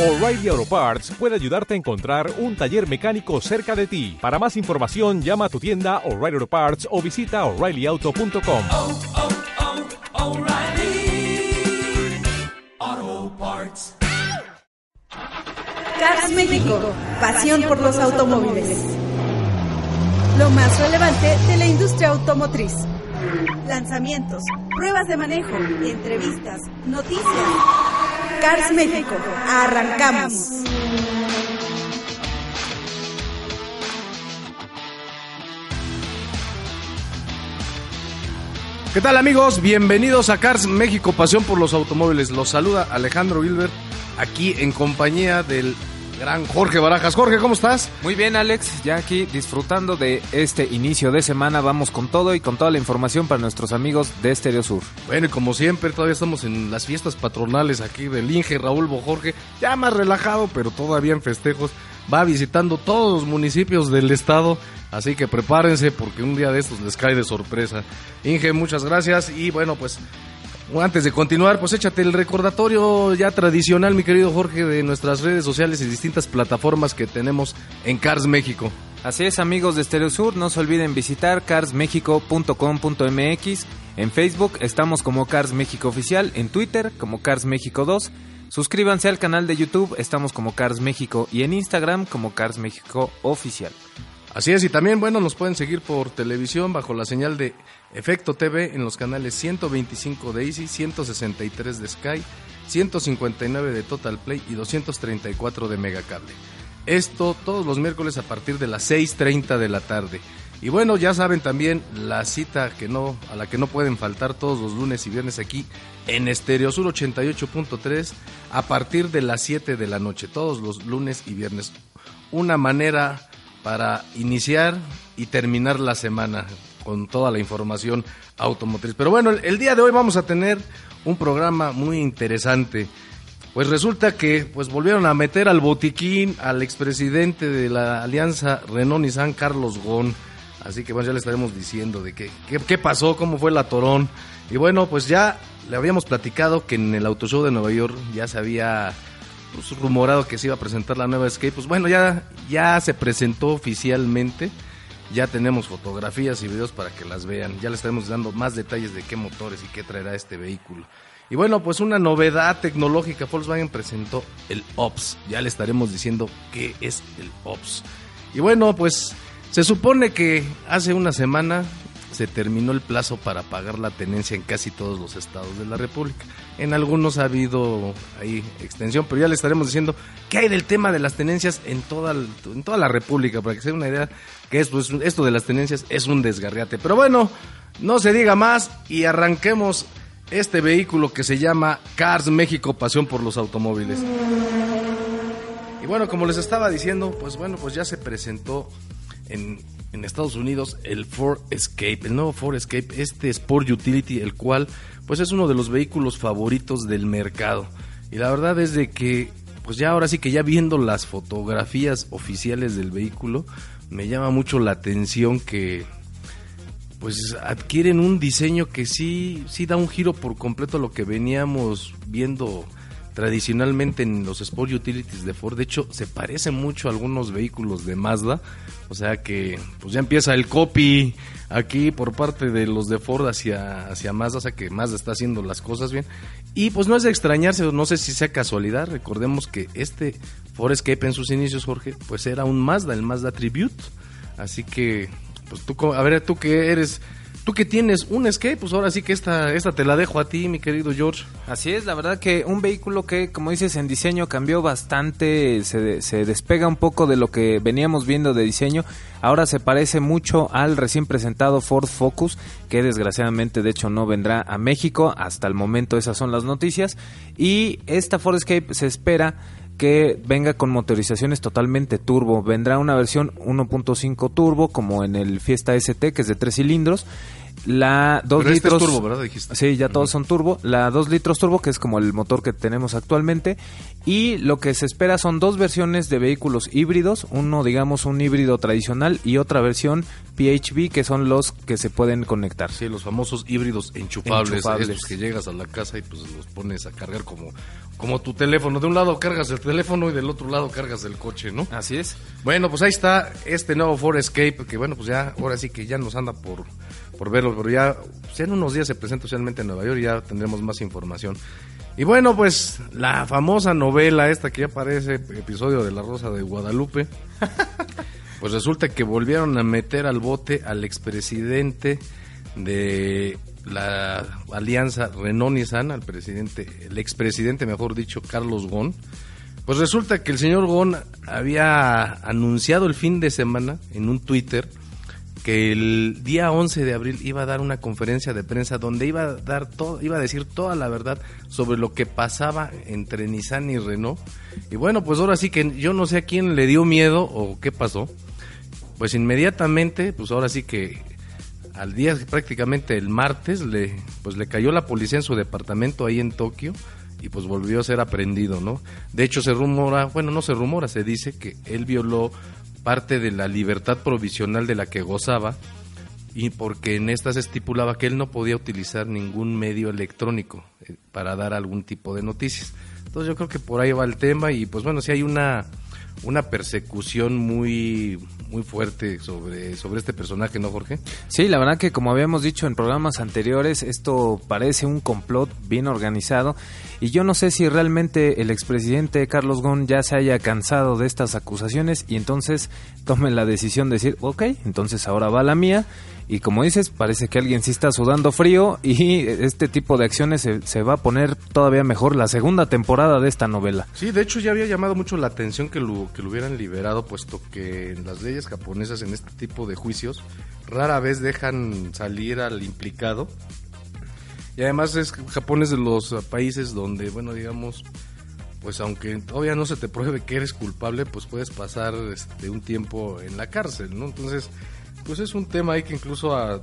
O'Reilly Auto Parts puede ayudarte a encontrar un taller mecánico cerca de ti. Para más información, llama a tu tienda O'Reilly Auto Parts o visita oreillyauto.com. oh, oh, Parts. Cars México, pasión por los automóviles. Lo más relevante de la industria automotriz. Lanzamientos, pruebas de manejo, entrevistas, noticias. Cars México, arrancamos. ¿Qué tal amigos? Bienvenidos a Cars México, pasión por los automóviles. Los saluda Alejandro Gilbert, aquí en compañía del gran Jorge Barajas. Jorge, ¿cómo estás? Muy bien, Alex, ya aquí disfrutando de este inicio de semana, vamos con todo y con toda la información para nuestros amigos de Estereo Sur. Bueno, y como siempre, todavía estamos en las fiestas patronales aquí del Inge Raúl Bojorge, ya más relajado, pero todavía en festejos. Va visitando todos los municipios del estado, así que prepárense porque un día de estos les cae de sorpresa. Inge, muchas gracias y bueno, pues antes de continuar, pues échate el recordatorio ya tradicional, mi querido Jorge, de nuestras redes sociales y distintas plataformas que tenemos en Cars México. Así es, amigos de Estereo Sur, no se olviden visitar carsmexico.com.mx. En Facebook estamos como Cars México Oficial, en Twitter como Cars México 2. Suscríbanse al canal de YouTube, estamos como Cars México y en Instagram como Cars México Oficial. Así es, y también, bueno, nos pueden seguir por televisión bajo la señal de Efecto TV en los canales 125 de Easy, 163 de Sky, 159 de Total Play y 234 de Megacable. Esto todos los miércoles a partir de las 6.30 de la tarde. Y bueno, ya saben también la cita que no, a la que no pueden faltar todos los lunes y viernes aquí en Estereo Sur 88.3 a partir de las 7 de la noche, todos los lunes y viernes. Una manera para iniciar y terminar la semana con toda la información automotriz. Pero bueno, el, día de hoy vamos a tener un programa muy interesante. Pues resulta que pues volvieron a meter al botiquín al expresidente de la alianza Renault-Nissan, Carlos Gon. Así que bueno, ya le estaremos diciendo de qué, qué, qué pasó, cómo fue la torón. Y bueno, pues ya le habíamos platicado que en el Auto Show de Nueva York ya se había pues, rumorado que se iba a presentar la nueva Escape. Pues bueno, ya, ya se presentó oficialmente. Ya tenemos fotografías y videos para que las vean. Ya le estaremos dando más detalles de qué motores y qué traerá este vehículo. Y bueno, pues una novedad tecnológica. Volkswagen presentó el OPS. Ya le estaremos diciendo qué es el OPS. Y bueno, pues se supone que hace una semana se terminó el plazo para pagar la tenencia en casi todos los estados de la República. En algunos ha habido ahí extensión, pero ya le estaremos diciendo qué hay del tema de las tenencias en toda, en toda la República, para que se den una idea que es, pues, esto de las tenencias es un desgarriate. Pero bueno, no se diga más y arranquemos este vehículo que se llama Cars México Pasión por los Automóviles. Y bueno, como les estaba diciendo, pues bueno, pues ya se presentó en, en, Estados Unidos el Ford Escape, el nuevo Ford Escape, este Sport Utility, el cual pues es uno de los vehículos favoritos del mercado. Y la verdad es de que pues ya ahora sí que ya viendo las fotografías oficiales del vehículo, me llama mucho la atención que pues adquieren un diseño que sí, sí da un giro por completo a lo que veníamos viendo tradicionalmente en los Sport Utilities de Ford. De hecho, se parece mucho a algunos vehículos de Mazda. O sea que pues ya empieza el copy aquí por parte de los de Ford hacia, hacia Mazda. O sea que Mazda está haciendo las cosas bien. Y pues no es de extrañarse, no sé si sea casualidad. Recordemos que este Ford Escape en sus inicios, Jorge, pues era un Mazda, el Mazda Tribute. Así que, pues tú, a ver, tú que eres Tú que tienes un Escape, pues ahora sí que esta, esta te la dejo a ti, mi querido George. Así es, la verdad que un vehículo que, como dices, en diseño cambió bastante, se, se despega un poco de lo que veníamos viendo de diseño. Ahora se parece mucho al recién presentado Ford Focus, que desgraciadamente de hecho no vendrá a México. Hasta el momento esas son las noticias. Y esta Ford Escape se espera que venga con motorizaciones totalmente turbo. Vendrá una versión 1.5 turbo como en el Fiesta ST que es de tres cilindros La 2 Pero este es litros. turbo, ¿verdad? Dijiste. Sí, ya todos son turbo. La 2 litros turbo, que es como el motor que tenemos actualmente. Y lo que se espera son dos versiones de vehículos híbridos. Uno, digamos, un híbrido tradicional y otra versión PHV, que son los que se pueden conectar. Sí, los famosos híbridos enchufables, Enchufables. estos que llegas a la casa y pues los pones a cargar como, como tu teléfono. De un lado cargas el teléfono y del otro lado cargas el coche, ¿no? Así es. Bueno, pues ahí está este nuevo Ford Escape, que bueno, pues ya, ahora sí que ya nos anda por, por verlo, pero ya, en unos días se presenta oficialmente en Nueva York y ya tendremos más información. Y bueno, pues la famosa novela esta que ya parece episodio de La Rosa de Guadalupe, pues resulta que volvieron a meter al bote al expresidente de la alianza Renault-Nissan, al presidente, el expresidente, mejor dicho, Carlos Ghosn. Pues resulta que el señor Gon había anunciado el fin de semana en un Twitter que el día 11 de abril iba a dar una conferencia de prensa donde iba a dar todo, iba a decir toda la verdad sobre lo que pasaba entre Nissan y Renault. Y bueno, pues ahora sí que yo no sé a quién le dio miedo o qué pasó. Pues inmediatamente, pues ahora sí que al día prácticamente el martes le pues le cayó la policía en su departamento ahí en Tokio y pues volvió a ser aprendido, ¿no? De hecho se rumora, bueno, no se rumora, se dice que él violó parte de la libertad provisional de la que gozaba y porque en esta se estipulaba que él no podía utilizar ningún medio electrónico eh, para dar algún tipo de noticias. Entonces yo creo que por ahí va el tema y pues bueno, si hay una una persecución muy muy fuerte sobre sobre este personaje, ¿no, Jorge? Sí, la verdad que como habíamos dicho en programas anteriores, esto parece un complot bien organizado y yo no sé si realmente el expresidente Carlos Ghosn ya se haya cansado de estas acusaciones y entonces tome la decisión de decir, ok, entonces ahora va la mía y como dices, parece que alguien sí está sudando frío y este tipo de acciones se, se va a poner todavía mejor la segunda temporada de esta novela. Sí, de hecho ya había llamado mucho la atención que lo, que lo hubieran liberado, puesto que en las leyes japonesas en este tipo de juicios rara vez dejan salir al implicado. Y además es Japón es de los países donde, bueno, digamos, pues aunque todavía no se te pruebe que eres culpable, pues puedes pasar este, un tiempo en la cárcel, ¿no? Entonces, pues es un tema ahí que incluso a-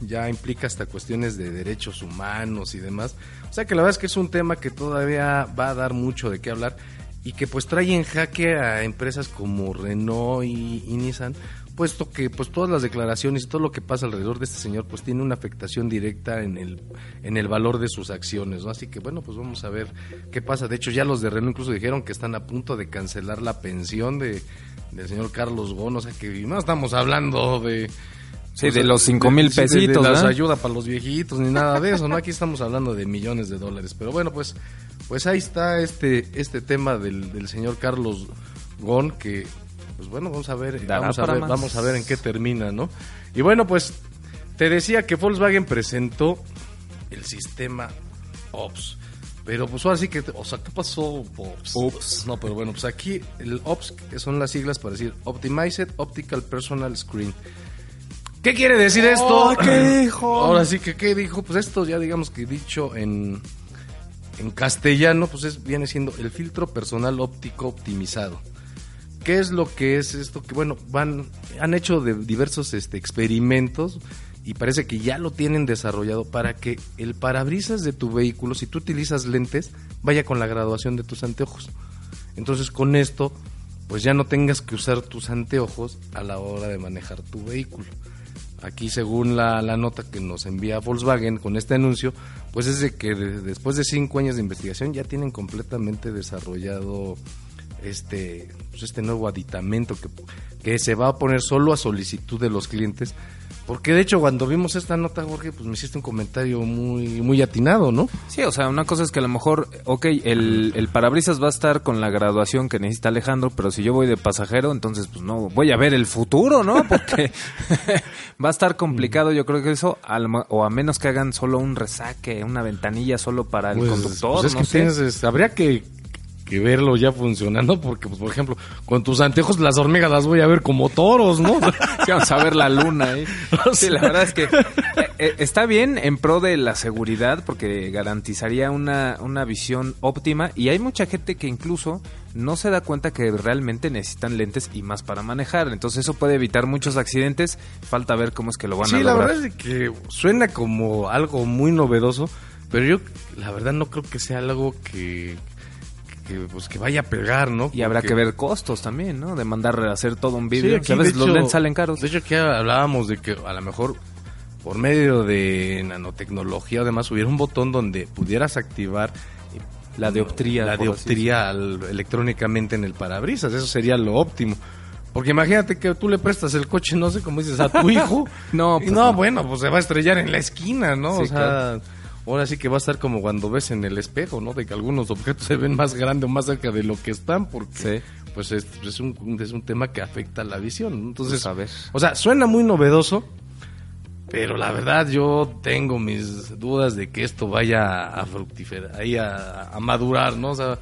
ya implica hasta cuestiones de derechos humanos y demás. O sea que la verdad es que es un tema que todavía va a dar mucho de qué hablar y que pues trae en jaque a empresas como Renault y, y Nissan, puesto que pues todas las declaraciones y todo lo que pasa alrededor de este señor pues tiene una afectación directa en el en el valor de sus acciones, ¿no? Así que bueno, pues vamos a ver qué pasa. De hecho, ya los de Renault incluso dijeron que están a punto de cancelar la pensión de del señor Carlos Gon, o sea que no estamos hablando de Sí, o de los cinco mil sí, de- de pesitos, las ayuda para los viejitos ni nada de eso, ¿no? Aquí estamos hablando de millones de dólares. Pero bueno, pues, pues ahí está este, este tema del, del señor Carlos Gon, que, pues bueno, vamos a ver, vamos a ver, vamos a ver en qué termina, ¿no? Y bueno, pues, te decía que Volkswagen presentó el sistema OPS. Pero pues ahora sí que, o sea, ¿qué pasó? OPS. Ops. No, pero bueno, pues aquí el OPS, que son las siglas para decir Optimized Optical Personal Screen. ¿Qué quiere decir esto? Oh, ¿qué dijo? Ahora sí que, ¿qué dijo? Pues esto ya digamos que dicho en, en castellano, pues es, viene siendo el filtro personal óptico optimizado. ¿Qué es lo que es esto? Que bueno, van, han hecho diversos este, experimentos y parece que ya lo tienen desarrollado para que el parabrisas de tu vehículo, si tú utilizas lentes, vaya con la graduación de tus anteojos. Entonces con esto, pues ya no tengas que usar tus anteojos a la hora de manejar tu vehículo. Aquí, según la, nota que nos envía Volkswagen con este anuncio, pues es de que de- después de cinco años de investigación ya tienen completamente desarrollado este, pues este nuevo aditamento que, que se va a poner solo a solicitud de los clientes. Porque de hecho cuando vimos esta nota, Jorge, pues me hiciste un comentario muy, muy atinado, ¿no? Sí, o sea, una cosa es que a lo mejor, ok, el, el parabrisas va a estar con la graduación que necesita Alejandro, pero si yo voy de pasajero, entonces pues no, voy a ver el futuro, ¿no? Porque va a estar complicado, yo creo que eso, o a menos que hagan solo un resaque, una ventanilla solo para el Pues, conductor, pues es no que sé. tienes, habría que, que verlo ya funcionando, porque, pues, por ejemplo, con tus anteojos las hormigas las voy a ver como toros, ¿no? Sí, vamos a ver la luna ahí. Sí, la verdad es que eh, eh, está bien en pro de la seguridad porque garantizaría una, una visión óptima y hay mucha gente que incluso no se da cuenta que realmente necesitan lentes y más para manejar. Entonces eso puede evitar muchos accidentes. Falta ver cómo es que lo van a Sí, la lograr. verdad es que suena como algo muy novedoso, pero yo la verdad no creo que sea algo que, que, pues, que vaya a pegar, ¿no? Y habrá que ver costos también, ¿no? De mandar a hacer todo un Sí, vídeo. que a veces los lentes salen caros. De hecho, aquí hablábamos de que a lo mejor por medio de nanotecnología o demás hubiera un botón donde pudieras activar La dioptría, la dioptría al- electrónicamente en el parabrisas. Eso sería lo óptimo. Porque imagínate que tú le prestas el coche, no sé cómo dices, a tu hijo. No, pues no, no. bueno, pues se va a estrellar en la esquina, ¿no? Sí, o sea, claro. Ahora sí que va a estar como cuando ves en el espejo, ¿no? De que algunos objetos se ven más grandes o más cerca de lo que están, porque Sí. pues es, es un, es un tema que afecta la visión. Entonces, Pues, a ver. o sea, suena muy novedoso, pero la verdad yo tengo mis dudas de que esto vaya a fructiferar, ahí a, a madurar, ¿no? O sea,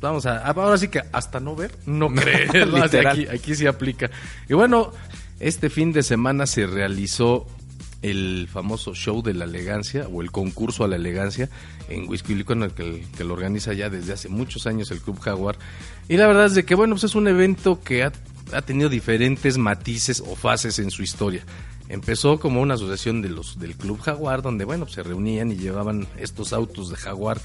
vamos a, ahora sí que hasta no ver, no creer, aquí, aquí se aplica. Y bueno, este fin de semana se realizó el famoso show de la elegancia o el concurso a la elegancia en Huizquilucan, el que, lo organiza ya desde hace muchos años el Club Jaguar. Y la verdad es de que, bueno, pues es un evento que ha, ha tenido diferentes matices o fases en su historia. Empezó como una asociación de los del Club Jaguar, donde, bueno, se reunían y llevaban estos autos de Jaguar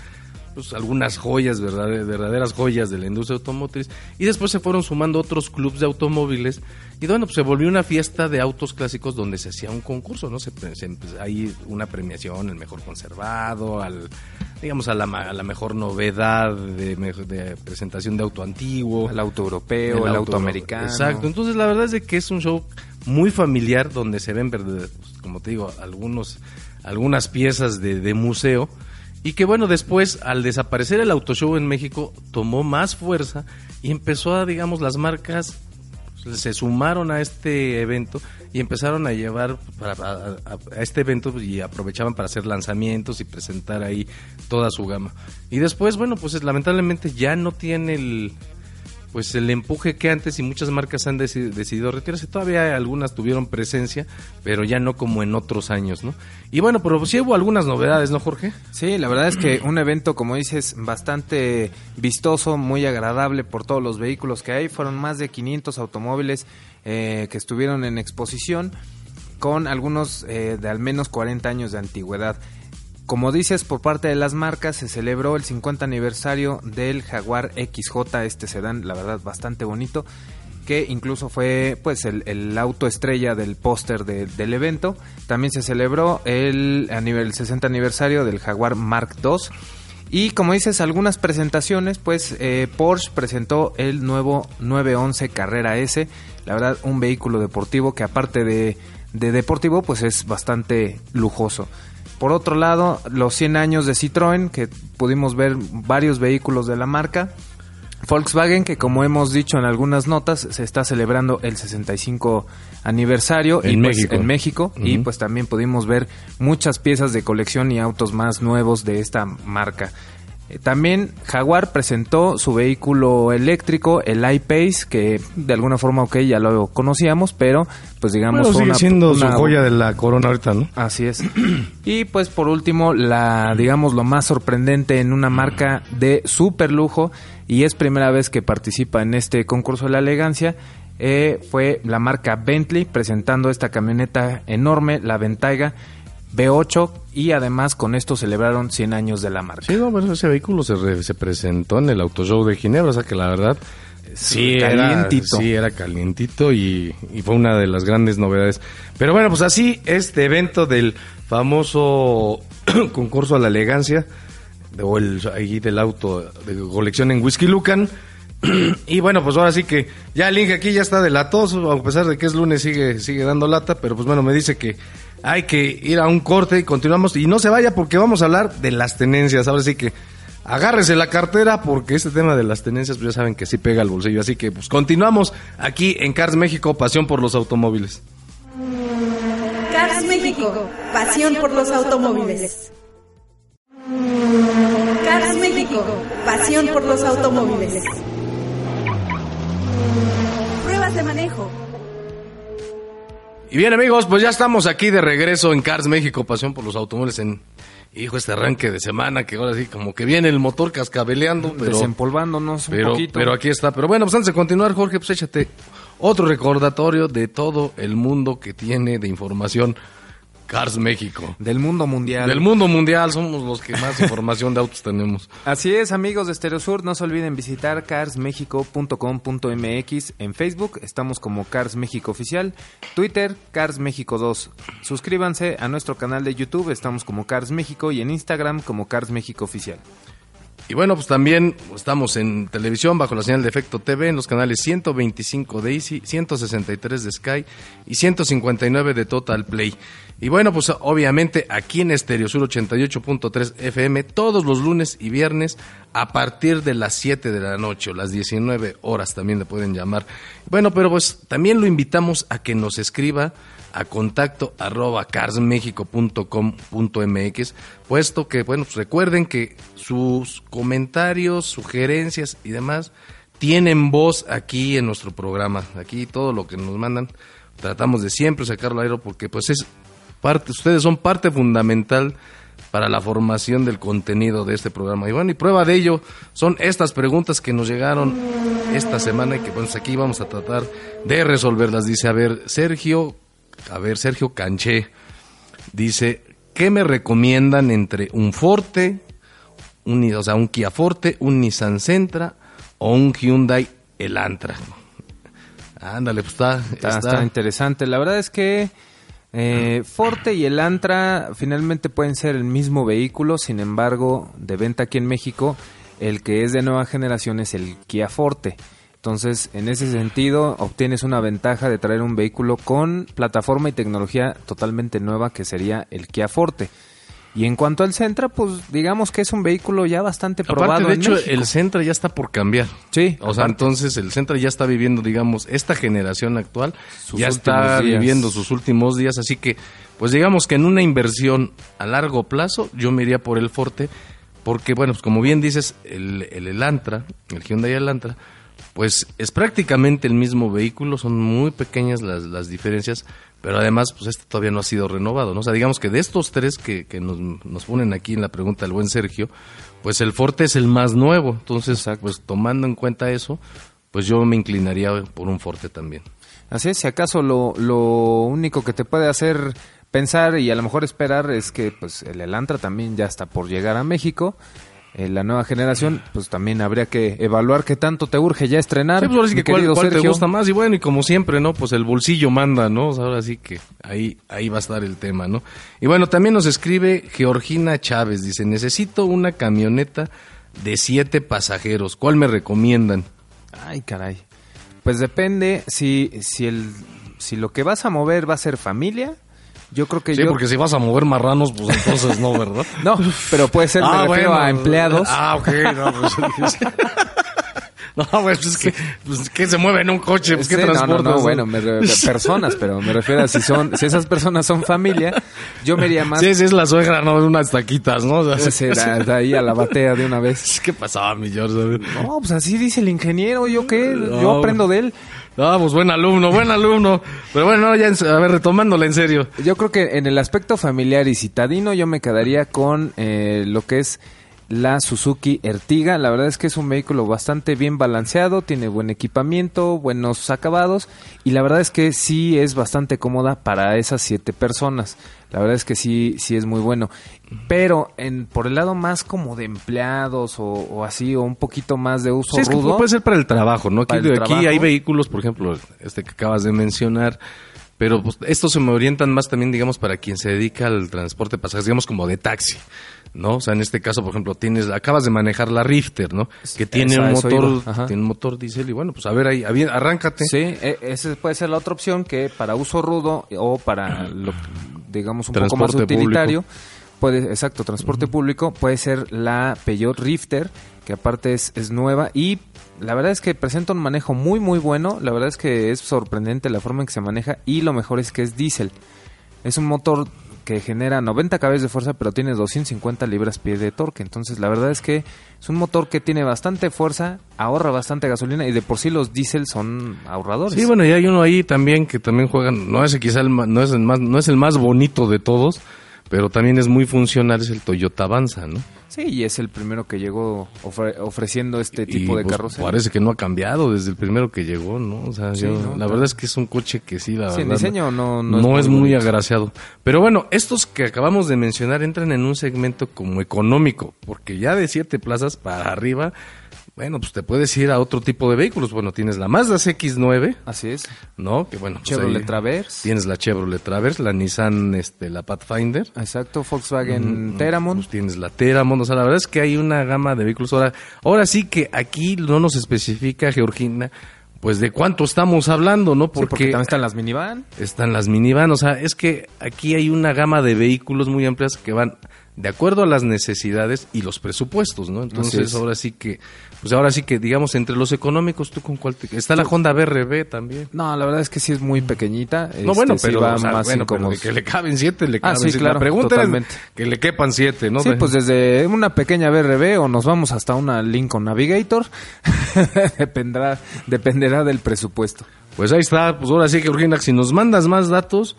pues, algunas joyas, verdad- verdaderas joyas de la industria automotriz. Y después se fueron sumando otros clubs de automóviles. Y bueno, pues se volvió una fiesta de autos clásicos donde se hacía un concurso, ¿no? Se, se- hay una premiación, el mejor conservado, al digamos a la, a la mejor novedad de, presentación de auto antiguo. El auto europeo, el, auto americano. Exacto. Entonces, la verdad es de que es un show muy familiar donde se ven, pues, como te digo, algunos, algunas piezas de, de museo. Y que bueno, después, al desaparecer el auto show en México, tomó más fuerza y empezó a, digamos, las marcas se sumaron a este evento y empezaron a llevar para, a, a- este evento y aprovechaban para hacer lanzamientos y presentar ahí toda su gama. Y después, bueno, pues es- lamentablemente ya no tiene el pues el empuje que antes y muchas marcas han deci- decidido retirarse. Todavía algunas tuvieron presencia, pero ya no como en otros años, ¿no? Y bueno, pero sí hubo algunas novedades, ¿no, Jorge? Sí, la verdad es que un evento, como dices, bastante vistoso, muy agradable por todos los vehículos que hay. Fueron más de 500 automóviles eh, que estuvieron en exposición, con algunos eh, de al menos 40 años de antigüedad. Como dices, por parte de las marcas se celebró el 50 aniversario del Jaguar XJ, este sedán, la verdad, bastante bonito, que incluso fue pues el, el auto estrella del póster de- del evento. También se celebró el, nivel 60 aniversario del Jaguar Mark II. Y como dices, algunas presentaciones, pues eh, Porsche presentó el nuevo 911 Carrera S, la verdad un vehículo deportivo que aparte de, de deportivo, pues es bastante lujoso. Por otro lado, los 100 años de Citroën, que pudimos ver varios vehículos de la marca. Volkswagen, que como hemos dicho en algunas notas, se está celebrando el 65 aniversario En y, pues, México. en México y pues también pudimos ver muchas piezas de colección y autos más nuevos de esta marca. Eh, También Jaguar presentó su vehículo eléctrico, el I-Pace, que de alguna forma, ok, ya lo conocíamos, pero pues digamos Bueno, fue sigue una- siendo una- su joya de la corona ahorita, ¿no? Así es. Y pues por último, la digamos lo más sorprendente en una marca de super lujo y es primera vez que participa en este concurso de la elegancia. eh, fue la marca Bentley presentando esta camioneta enorme, la Bentayga B8 y además con esto celebraron 100 años de la marca. Sí, no, pero ese vehículo se, re- se presentó en el Auto Show de Ginebra, o sea que la verdad sí era, calientito. sí era calientito y, y fue una de las grandes novedades. Pero bueno, pues así este evento del famoso concurso a la elegancia de- o el ahí del auto de colección en Whisky Lucan. Y bueno, pues ahora sí que ya el Inge aquí ya está de latoso, a pesar de que es lunes sigue, sigue dando lata, pero pues bueno, me dice que hay que ir a un corte y continuamos. Y no se vaya porque vamos a hablar de las tenencias. Ahora sí que agárrese la cartera porque este tema de las tenencias pues ya saben que sí pega al bolsillo. Así que pues continuamos aquí en Cars México, pasión por los automóviles. Cars México, pasión por los automóviles. Cars México, pasión por los automóviles. Pruebas de manejo. Y bien amigos, pues ya estamos aquí de regreso en Cars México, pasión por los automóviles en, hijo, este arranque de semana que ahora sí como que viene el motor cascabeleando, pero, Desempolvándonos un pero, poquito. pero aquí está. Pero bueno, pues antes de continuar, Jorge, pues échate otro recordatorio de todo el mundo que tiene de información Cars México. Del mundo mundial. Del mundo mundial somos los que más información de autos tenemos. Así es, amigos de Stereosur, no se olviden visitar carsmexico.com.mx en Facebook, estamos como Cars México Oficial, Twitter, Cars México 2. Suscríbanse a nuestro canal de YouTube, estamos como Cars México y en Instagram como Cars México Oficial. Y bueno, pues también estamos en televisión bajo la señal de Efecto TV en los canales 125 de Easy, 163 de Sky y 159 de Total Play. Y bueno, pues obviamente aquí en Estereo Sur 88.3 FM todos los lunes y viernes a partir de las 7 de la noche o las 19 horas también le pueden llamar. Bueno, pero pues también lo invitamos a que nos escriba a contacto arroba carsmexico.com.mx, puesto que, bueno, pues recuerden que sus comentarios, sugerencias y demás tienen voz aquí en nuestro programa. Aquí todo lo que nos mandan tratamos de siempre sacarlo al aire porque pues es parte, ustedes son parte fundamental para la formación del contenido de este programa. Y bueno, y prueba de ello son estas preguntas que nos llegaron esta semana y que pues aquí vamos a tratar de resolverlas. Dice, a ver, Sergio, a ver, Sergio Canché, dice, ¿qué me recomiendan entre un Forte, un, o sea, un Kia Forte, un Nissan Sentra o un Hyundai Elantra? Ándale, pues está, Está, está interesante. La verdad es que eh, Forte y el Antra finalmente pueden ser el mismo vehículo, sin embargo, de venta aquí en México, el que es de nueva generación es el Kia Forte. Entonces, en ese sentido, obtienes una ventaja de traer un vehículo con plataforma y tecnología totalmente nueva que sería el Kia Forte. Y en cuanto al Sentra, pues digamos que es un vehículo ya bastante probado. Aparte, de en hecho, México. el Sentra ya está por cambiar. Sí, O sea, entonces el Sentra ya está viviendo, digamos, esta generación actual Sus ya está días. viviendo sus últimos días, así que, pues digamos que en una inversión a largo plazo, yo me iría por el Forte, porque, bueno, pues como bien dices, el, el Elantra, el Hyundai Elantra, pues es prácticamente el mismo vehículo, son muy pequeñas las, las diferencias, pero además, pues este todavía no ha sido renovado, ¿no? O sea, digamos que de estos tres que, que nos, nos ponen aquí en la pregunta el buen Sergio, pues el Forte es el más nuevo, entonces, pues tomando en cuenta eso, pues yo me inclinaría por un Forte también. Así es, si acaso lo, lo único que te puede hacer pensar y a lo mejor esperar es que pues el Elantra también ya está por llegar a México. Eh, la nueva generación, pues también habría que evaluar qué tanto te urge ya estrenar. Sí, pues ahora sí que cuál, te gusta más y bueno, y como siempre, ¿no? Pues el bolsillo manda, ¿no? O sea, ahora sí que ahí, ahí va a estar el tema, ¿no? Y bueno, también nos escribe Georgina Chávez, dice, necesito una camioneta de siete pasajeros, ¿cuál me recomiendan? Ay, caray. Pues depende si, si, el, si lo que vas a mover va a ser familia. Yo creo que Sí, yo... porque si vas a mover marranos, pues entonces no, ¿verdad? No, pero puede ser, me refiero a empleados. Ah, ok, no, pues... No, pues es que, pues, que se mueve en un coche, pues, ¿qué Sí, no, no, no, bueno, me re- personas, pero me refiero a si son, si esas personas son familia, yo me iría más Sí, sí, es la suegra, no, de unas taquitas, ¿no? O sea, Sí, da ahí a la batea de una vez. ¿Qué pasaba, mi George? No, pues así dice el ingeniero, ¿yo qué? Yo No. aprendo de él. No, pues buen alumno, buen alumno. Pero bueno, no, ya, a ver, retomándola en serio. Yo creo que en el aspecto familiar y citadino yo me quedaría con eh, lo que es la Suzuki Ertiga. La verdad es que es un vehículo bastante bien balanceado, tiene buen equipamiento, buenos acabados y la verdad es que sí es bastante cómoda para esas siete personas. La verdad es que sí, sí es muy bueno. Pero en, por el lado más como de empleados o, o así, o un poquito más de uso Sí, es que rudo. puede ser para el trabajo, ¿no? Aquí, trabajo. hay vehículos, por ejemplo, este que acabas de mencionar, pero pues, estos se me orientan más también, digamos, para quien se dedica al transporte de pasajeros, digamos, como de taxi, ¿no? O sea, en este caso, por ejemplo, tienes, acabas de manejar la Rifter, ¿no? Que tiene un motor, tiene un motor diésel y bueno, pues a ver ahí, arráncate. Sí, e- esa puede ser la otra opción que para uso rudo o para, lo, digamos, un poco más Transporte utilitario, puede, exacto, transporte público, puede ser la Peugeot Rifter, que aparte es, es nueva y la verdad es que presenta un manejo muy, muy bueno. La verdad es que es sorprendente la forma en que se maneja y lo mejor es que es diésel. Es un motor que genera 90 caballos de fuerza, pero tiene 250 libras-pie de torque. Entonces, la verdad es que es un motor que tiene bastante fuerza, ahorra bastante gasolina y de por sí los diésel son ahorradores. Sí, bueno, y hay uno ahí también que también juegan, no es quizá el no es el más, no es el más bonito de todos, pero también es muy funcional, es el Toyota Avanza, ¿no? Sí, y es el primero que llegó ofre- ofreciendo este tipo Y, de pues, carrocería. Parece que no ha cambiado desde el primero que llegó, ¿no? O sea, Sí, yo- ¿no? la verdad es que es un coche que sí, la Sí, verdad. diseño no- no, no es es muy agraciado. Pero bueno, estos que acabamos de mencionar entran en un segmento como económico, porque ya de siete plazas para arriba, bueno, pues te puedes ir a otro tipo de vehículos. Bueno, tienes la Mazda CX-9, Así es. ¿no? Que bueno, pues Chevrolet Traverse. Tienes la Chevrolet Traverse, la Nissan, este, la Pathfinder. Exacto, Volkswagen Mm, Teramon. pues tienes la Teramon, o sea, la verdad es que hay una gama de vehículos. Ahora, ahora sí que aquí no nos especifica, Georgina, pues de cuánto estamos hablando, ¿no? Sí, porque, Porque, también están las minivan. están las minivan, o sea, es que aquí hay una gama de vehículos muy amplias que van de acuerdo a las necesidades y los presupuestos, ¿no? Entonces, es. ahora sí que, pues ahora sí que, digamos, entre los económicos, ¿tú con cuál te... Está la Honda BRB también. No, la verdad es que sí es muy pequeñita. No, Este, bueno, sí pero, va o sea, más bueno, pero de que le caben siete, le Ah, caben sí, siete. claro, la pregunta totalmente. es que le quepan siete, ¿no? Sí, pues desde una pequeña BRB o nos vamos hasta una Lincoln Navigator, dependerá, dependerá del presupuesto. Pues ahí está, pues ahora sí, Georgina, si nos mandas más datos,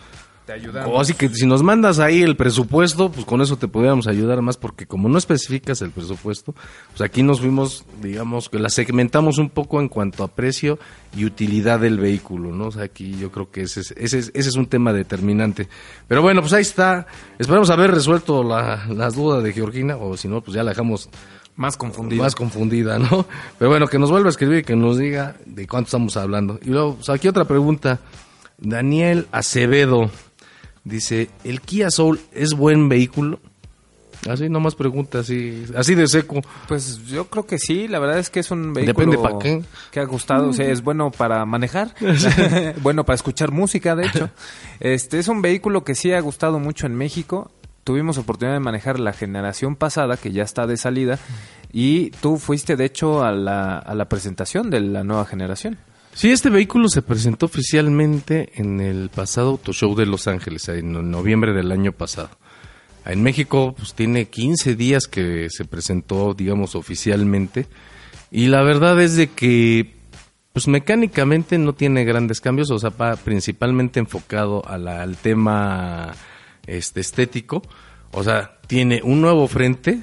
Te ayudamos. o así que si nos mandas ahí el presupuesto, pues con eso te podríamos ayudar más, porque como no especificas el presupuesto, pues aquí nos fuimos, digamos, que la segmentamos un poco en cuanto a precio y utilidad del vehículo, ¿no? O sea, aquí yo creo que ese es, ese es, ese es un tema determinante. Pero bueno, pues ahí está, esperamos haber resuelto la- las dudas de Georgina, o si no, pues ya la dejamos Más confundido. más confundida, ¿no? Pero bueno, que nos vuelva a escribir y que nos diga de cuánto estamos hablando. Y luego, pues, aquí otra pregunta. Daniel Acevedo dice, ¿el Kia Soul es buen vehículo? Así nomás pregunta, así, así de seco. Pues yo creo que sí, la verdad es que es un vehículo Depende pa' qué. que ha gustado, o sea, es bueno para manejar, bueno para escuchar música, de hecho. Este es un vehículo que sí ha gustado mucho en México. Tuvimos oportunidad de manejar la generación pasada, que ya está de salida, y tú fuiste de hecho a la, a la presentación de la nueva generación. Sí, este vehículo se presentó oficialmente en el pasado Auto Show de Los Ángeles, en noviembre del año pasado. En México, pues tiene 15 días que se presentó, digamos, oficialmente. Y la verdad es de que, pues mecánicamente no tiene grandes cambios, o sea, va principalmente enfocado al tema este, estético. O sea, tiene un nuevo frente,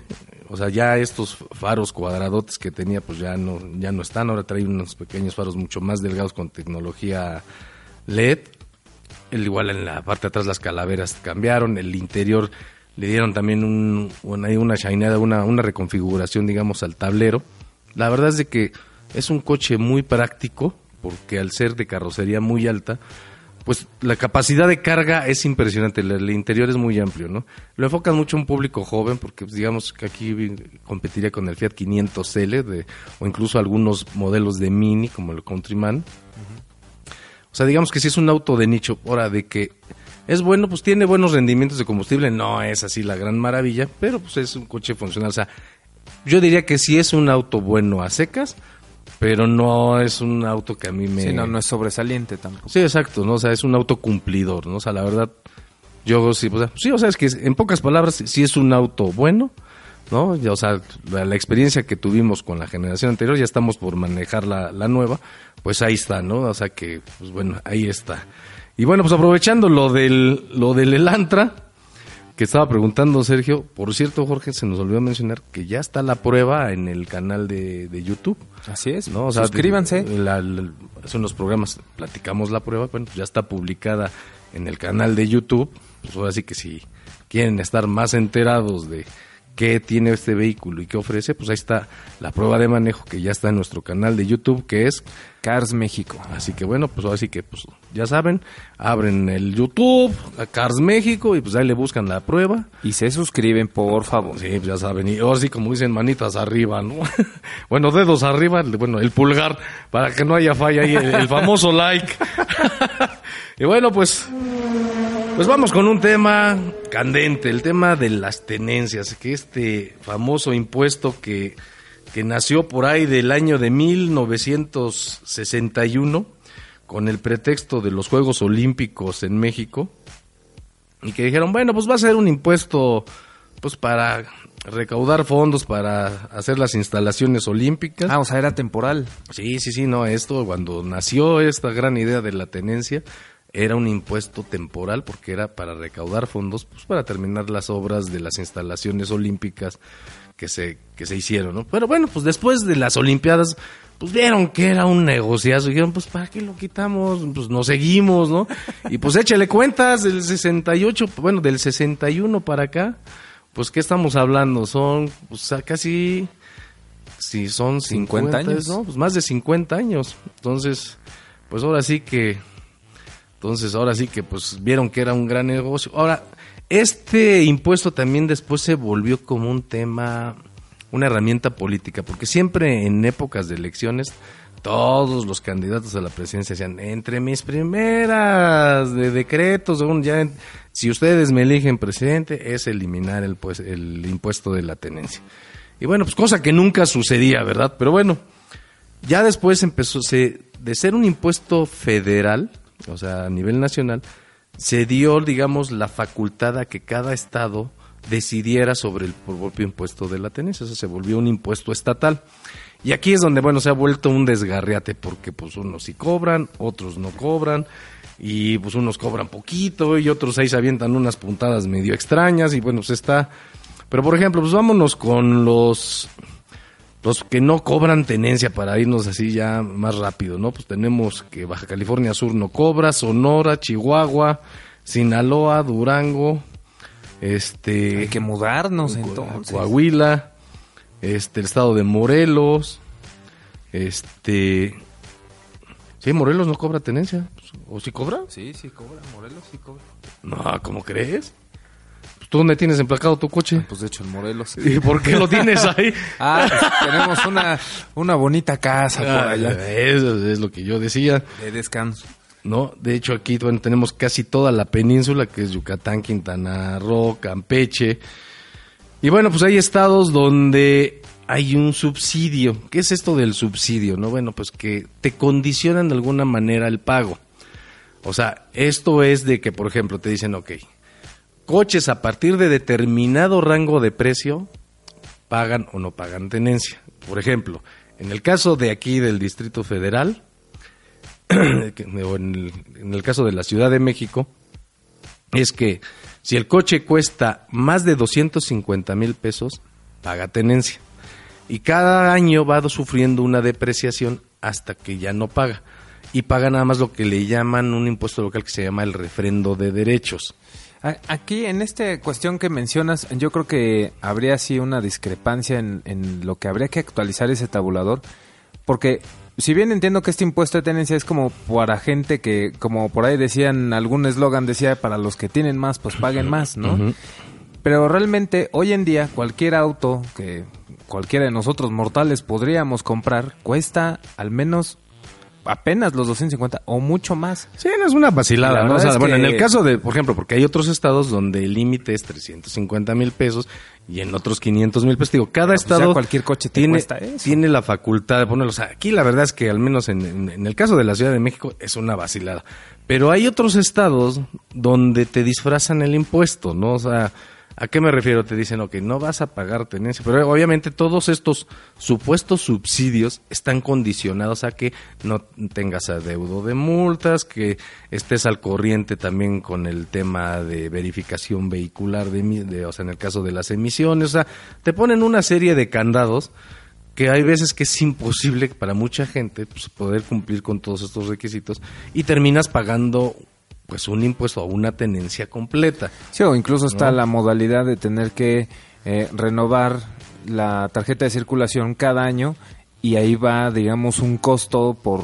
o sea, ya estos faros cuadradotes que tenía, pues ya no, ya no están. Ahora trae unos pequeños faros mucho más delgados con tecnología LED. El, igual en la parte de atrás las calaveras cambiaron, el interior le dieron también un, una, una shineada, una, una reconfiguración, digamos, al tablero. La verdad es de que es un coche muy práctico, porque al ser de carrocería muy alta, pues la capacidad de carga es impresionante, el, el interior es muy amplio, ¿no? Lo enfocan mucho a un público joven, porque pues, digamos que aquí competiría con el Fiat 500L de, o incluso algunos modelos de Mini, como el Countryman. O sea, digamos que si es un auto de nicho, ahora de que es bueno, pues tiene buenos rendimientos de combustible, no es así la gran maravilla, pero pues es un coche funcional. O sea, yo diría que sí es un auto bueno a secas, pero no es un auto que a mí me... Sí, no, no es sobresaliente tampoco. Sí, exacto, ¿no? O sea, es un auto cumplidor, ¿no? O sea, la verdad, yo sí, o sea, sí, o sea, es que en pocas palabras, sí es un auto bueno, ¿no? Ya, o sea, la, la experiencia que tuvimos con la generación anterior, ya estamos por manejar la, la nueva, pues ahí está, ¿no? O sea que, pues bueno, ahí está. Y bueno, pues aprovechando lo del, lo del Elantra, que estaba preguntando Sergio, por cierto, Jorge, se nos olvidó mencionar que ya está la prueba en el canal de, de YouTube. Así es. ¿no? O sea, Suscríbanse. la- la- hace unos programas platicamos la prueba, bueno, ya está publicada en el canal de YouTube. Pues ahora sí que si quieren estar más enterados de qué tiene este vehículo y qué ofrece, pues ahí está la prueba de manejo que ya está en nuestro canal de YouTube, que es Cars México. Así que bueno, pues ahora sí que pues ya saben, abren el YouTube, a Cars México y pues ahí le buscan la prueba. Y se suscriben, por favor. Sí, pues ya saben, y ahora sí como dicen manitas arriba, ¿no? bueno, dedos arriba, bueno, el pulgar para que no haya falla ahí, el, el famoso like. y bueno, pues pues vamos con un tema candente, el tema de las tenencias, que este famoso impuesto que, que nació por ahí del año de 1961 con el pretexto de los Juegos Olímpicos en México y que dijeron, bueno, pues va a ser un impuesto pues para recaudar fondos para hacer las instalaciones olímpicas. Ah, o sea, era temporal. Sí, sí, sí, no, esto cuando nació esta gran idea de la tenencia era un impuesto temporal porque era para recaudar fondos pues para terminar las obras de las instalaciones olímpicas que se que se hicieron, ¿no? Pero bueno, pues después de las olimpiadas pues vieron que era un negociazo y dijeron, pues ¿para qué lo quitamos? Pues nos seguimos, ¿no? Y pues échale cuentas del 68, bueno, del 61 para acá, pues ¿qué estamos hablando? Son pues casi si son 50, 50 años. ¿no? Pues más de 50 años. Entonces, pues ahora sí que entonces ahora sí que pues vieron que era un gran negocio. Ahora, este impuesto también después se volvió como un tema, una herramienta política, porque siempre en épocas de elecciones todos los candidatos a la presidencia decían, entre mis primeras de decretos, ya, si ustedes me eligen presidente, es eliminar el, pues, el impuesto de la tenencia. Y bueno, pues cosa que nunca sucedía, ¿verdad? Pero bueno, ya después empezó, se, de ser un impuesto federal, o sea, a nivel nacional, se dio, digamos, la facultad a que cada estado decidiera sobre el propio impuesto de la tenencia, o sea, se volvió un impuesto estatal. Y aquí es donde, bueno, se ha vuelto un desgarriate, porque pues unos sí cobran, otros no cobran, y pues unos cobran poquito, y otros ahí se avientan unas puntadas medio extrañas, y bueno, pues está... Pero por ejemplo, pues vámonos con los los que no cobran tenencia para irnos así ya más rápido, ¿no? Pues tenemos que Baja California Sur no cobra, Sonora, Chihuahua, Sinaloa, Durango, este Hay que mudarnos entonces. Coahuila, este el estado de Morelos, este Sí, Morelos no cobra tenencia, ¿o sí cobra? Sí, sí cobra, Morelos sí cobra. No, ¿cómo crees? ¿Tú dónde tienes emplacado tu coche? Pues de hecho en Morelos. ¿Y por qué lo tienes ahí? Ah, pues, tenemos una, una bonita casa por Ah, allá Eso es lo que yo decía. de descanso. ¿no? De hecho, aquí bueno, tenemos casi toda la península, que es Yucatán, Quintana Roo, Campeche. Y bueno, pues hay estados donde hay un subsidio. ¿Qué es esto del subsidio? No, bueno, pues que te condicionan de alguna manera el pago. O sea, esto es de que, por ejemplo, te dicen, ok, coches a partir de determinado rango de precio pagan o no pagan tenencia. Por ejemplo, en el caso de aquí del Distrito Federal, o en el, en el caso de la Ciudad de México, es que si el coche cuesta más de 250 mil pesos, paga tenencia. Y cada año va sufriendo una depreciación hasta que ya no paga. Y paga nada más lo que le llaman un impuesto local que se llama el refrendo de derechos. Aquí, en esta cuestión que mencionas, yo creo que habría así una discrepancia en, en lo que habría que actualizar ese tabulador, porque si bien entiendo que este impuesto de tenencia es como para gente que, como por ahí decían, algún eslogan decía, para los que tienen más, pues paguen más, ¿no? Pero realmente, hoy en día, cualquier auto que cualquiera de nosotros mortales podríamos comprar, cuesta al menos apenas los 250 o mucho más. Sí, no es una vacilada, La ¿no? O sea, bueno, en el caso de, por ejemplo, porque hay otros estados donde el límite es 350 mil pesos y en otros 500 mil pesos. Digo, cada pues estado cualquier coche te tiene, tiene la facultad de ponerlo. O sea, aquí la verdad es que al menos en, en- en el caso de la Ciudad de México es una vacilada. Pero hay otros estados donde te disfrazan el impuesto, ¿no? O sea, ¿a qué me refiero? Te dicen, ok, no vas a pagar tenencia. Pero obviamente todos estos supuestos subsidios están condicionados a que no tengas adeudo de multas, que estés al corriente también con el tema de verificación vehicular, de, de- o sea, en el caso de las emisiones. O sea, te ponen una serie de candados que hay veces que es imposible para mucha gente pues, poder cumplir con todos estos requisitos y terminas pagando pues un impuesto o una tenencia completa. Sí, o incluso está la modalidad de tener que eh, renovar la tarjeta de circulación cada año y ahí va, digamos, un costo por,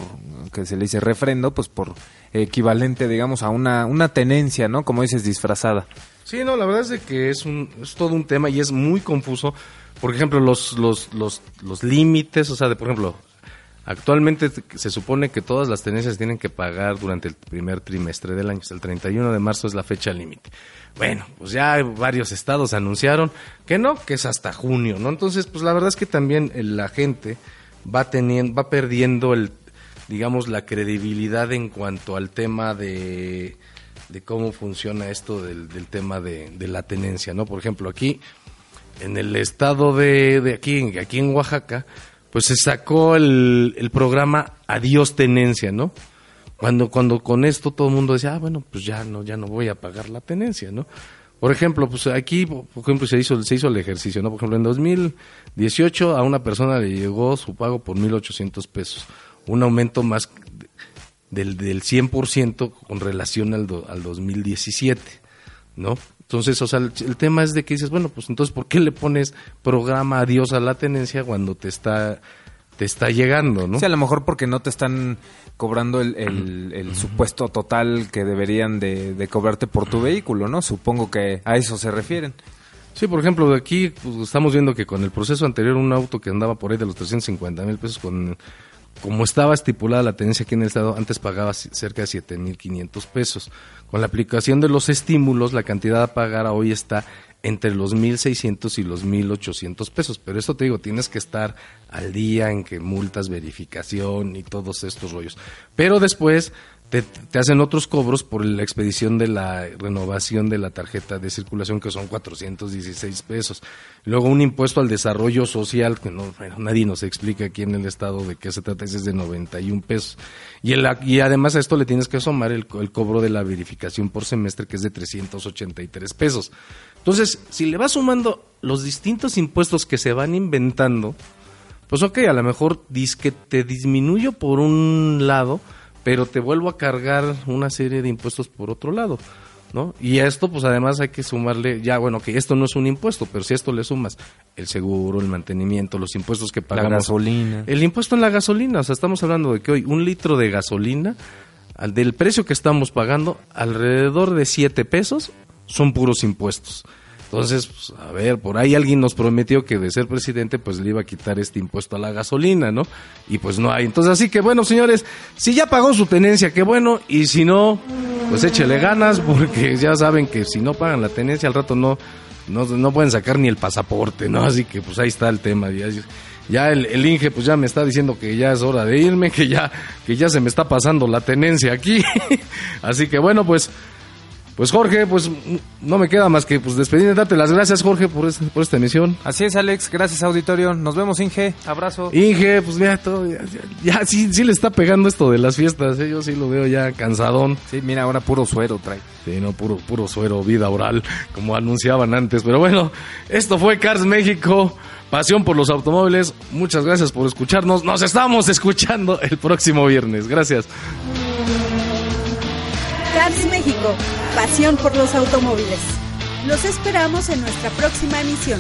que se le dice refrendo, pues por equivalente, digamos, a una, una tenencia, ¿no? Como dices, disfrazada. Sí, no, la verdad es de que es, un, es todo un tema y es muy confuso. Por ejemplo, los, los, los, los límites, o sea, de, por ejemplo, actualmente se supone que todas las tenencias tienen que pagar durante el primer trimestre del año. Hasta el 31 de marzo es la fecha límite. Bueno, pues ya varios estados anunciaron que no, que es hasta junio, ¿no? Entonces, pues la verdad es que también eh, la gente va teniendo, va perdiendo el, digamos, la credibilidad en cuanto al tema de, de cómo funciona esto del, del tema de, de la tenencia, ¿no? Por ejemplo, aquí, en el estado de, de aquí, aquí en Oaxaca, pues se sacó el, el programa Adiós Tenencia, ¿no? Cuando, cuando con esto todo el mundo decía, ah, bueno, pues ya no, ya no voy a pagar la tenencia, ¿no? Por ejemplo, pues aquí, por ejemplo, se hizo, se hizo el ejercicio, ¿no? Por ejemplo, en 2018 a una persona le llegó su pago por 1.800 pesos, un aumento más del, del 100% con relación al, do- al 2017, ¿no? Entonces, o sea, el, el tema es de que dices, bueno, pues entonces, ¿por qué le pones programa adiós a la tenencia cuando te está, te está llegando, ¿no? Sí, a lo mejor porque no te están cobrando el, el- el supuesto total que deberían de, de cobrarte por tu vehículo, ¿no? Supongo que a eso se refieren. Sí, por ejemplo, de aquí pues, estamos viendo que con el proceso anterior un auto que andaba por ahí de los 350 mil pesos, con, como estaba estipulada la tenencia aquí en el estado, antes pagaba cerca de 7 mil 500 pesos. Con la aplicación de los estímulos, la cantidad a pagar hoy está entre los 1.600 y los 1.800 pesos. Pero esto te digo, tienes que estar al día en que multas, verificación y todos estos rollos. Pero después te, hacen otros cobros por la expedición de la renovación de la tarjeta de circulación que son 416 pesos. Luego un impuesto al desarrollo social que no, nadie nos explica aquí en el estado de qué se trata, ese es de 91 pesos. Y, el, y además a esto le tienes que sumar el, el cobro de la verificación por semestre que es de 383 pesos. Entonces, si le vas sumando los distintos impuestos que se van inventando, pues ok, a lo mejor que te disminuyo por un lado, pero te vuelvo a cargar una serie de impuestos por otro lado, ¿no? Y a esto, pues además hay que sumarle, ya bueno, que esto no es un impuesto, pero si a esto le sumas el seguro, el mantenimiento, los impuestos que La pagamos. gasolina. El impuesto en la gasolina, o sea, estamos hablando de que hoy un litro de gasolina, al del precio que estamos pagando, alrededor de 7 pesos son puros impuestos. Entonces, pues, a ver, por ahí alguien nos prometió que de ser presidente, pues le iba a quitar este impuesto a la gasolina, ¿no? Y pues no hay. Entonces, así que bueno, señores, si ya pagó su tenencia, qué bueno, y si no, pues échele ganas, porque ya saben que si no pagan la tenencia, al rato no, no, no pueden sacar ni el pasaporte, ¿no? Así que pues ahí está el tema. Ya, ya el, el Inge pues ya me está diciendo que ya es hora de irme, que ya, que ya se me está pasando la tenencia aquí. Así que bueno, pues, pues Jorge, pues no me queda más que pues despedirme, darte las gracias Jorge por, este- por esta emisión. Así es, Alex. Gracias, auditorio. Nos vemos, Inge. Abrazo. Inge, pues ya todo, ya, ya- ya sí, sí le está pegando esto de las fiestas, ¿eh? yo sí lo veo ya cansadón. Sí, mira, ahora puro suero trae. Sí, no, puro, puro suero, vida oral, como anunciaban antes. Pero bueno, esto fue Cars México, pasión por los automóviles. Muchas gracias por escucharnos. Nos estamos escuchando el próximo viernes. Gracias. Cars México, pasión por los automóviles. Los esperamos en nuestra próxima emisión.